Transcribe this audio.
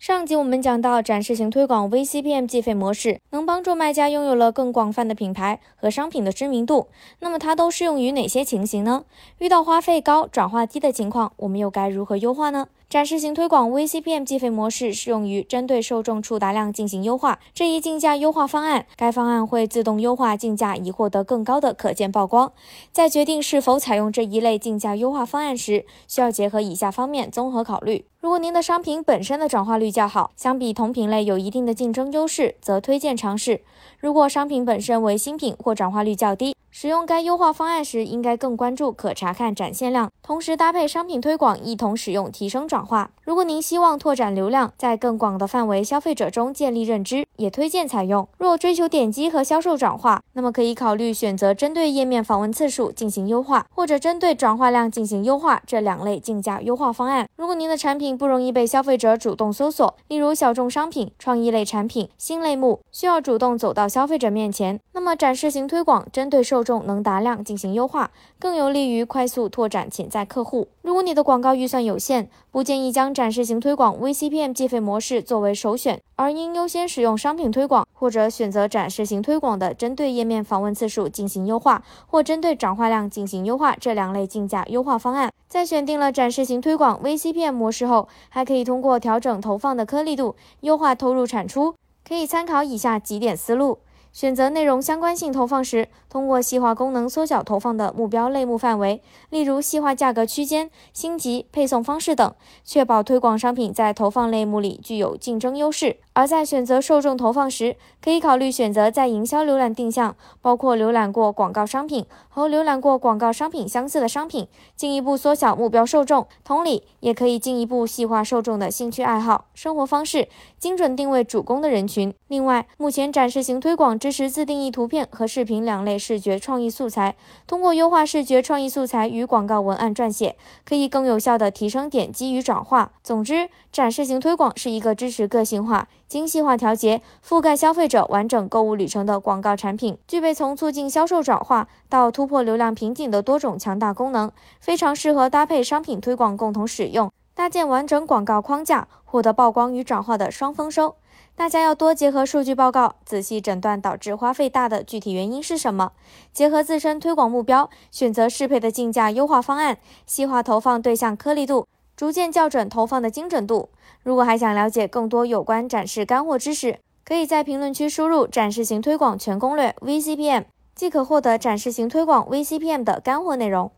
上集我们讲到，展示型推广 VCPM 计费模式能帮助卖家拥有了更广泛的品牌和商品的知名度。那么它都适用于哪些情形呢？遇到花费高、转化低的情况，我们又该如何优化呢？展示型推广 VCPM 计费模式适用于针对受众触达量进行优化这一竞价优化方案，该方案会自动优化竞价，以获得更高的可见曝光。在决定是否采用这一类竞价优化方案时，需要结合以下方面综合考虑。如果您的商品本身的转化率较好，相比同品类有一定的竞争优势，则推荐尝试。如果商品本身为新品或转化率较低，使用该优化方案时，应该更关注可查看展现量，同时搭配商品推广一同使用，提升转化。如果您希望拓展流量，在更广的范围消费者中建立认知，也推荐采用。若追求点击和销售转化，那么可以考虑选择针对页面访问次数进行优化，或者针对转化量进行优化这两类竞价优化方案。如果您的产品，不容易被消费者主动搜索，例如小众商品、创意类产品、新类目，需要主动走到消费者面前。那么展示型推广针对受众能达量进行优化，更有利于快速拓展潜在客户。如果你的广告预算有限，不建议将展示型推广 VCPM 计费模式作为首选，而应优先使用商品推广，或者选择展示型推广的针对页面访问次数进行优化，或针对转化量进行优化这两类竞价优化方案。在选定了展示型推广 VCPM 模式后，还可以通过调整投放的颗粒度，优化投入产出。可以参考以下几点思路。选择内容相关性投放时，通过细化功能缩小投放的目标类目范围，例如细化价格区间、星级、配送方式等，确保推广商品在投放类目里具有竞争优势。而在选择受众投放时，可以考虑选择在营销浏览定向，包括浏览过广告商品和浏览过广告商品相似的商品，进一步缩小目标受众。同理，也可以进一步细化受众的兴趣爱好、生活方式，精准定位主攻的人群。另外，目前展示型推广。支持自定义图片和视频两类视觉创意素材，通过优化视觉创意素材与广告文案撰写，可以更有效地提升点击与转化。总之，展示型推广是一个支持个性化、精细化调节、覆盖消费者完整购物旅程的广告产品，具备从促进销售转化到突破流量瓶颈的多种强大功能，非常适合搭配商品推广共同使用，搭建完整广告框架，获得曝光与转化的双丰收。大家要多结合数据报告，仔细诊断导致花费大的具体原因是什么，结合自身推广目标，选择适配的竞价优化方案，细化投放对象颗粒度，逐渐校准投放的精准度。如果还想了解更多有关展示干货知识，可以在评论区输入“展示型推广全攻略 VCPM”，即可获得展示型推广 VCPM 的干货内容。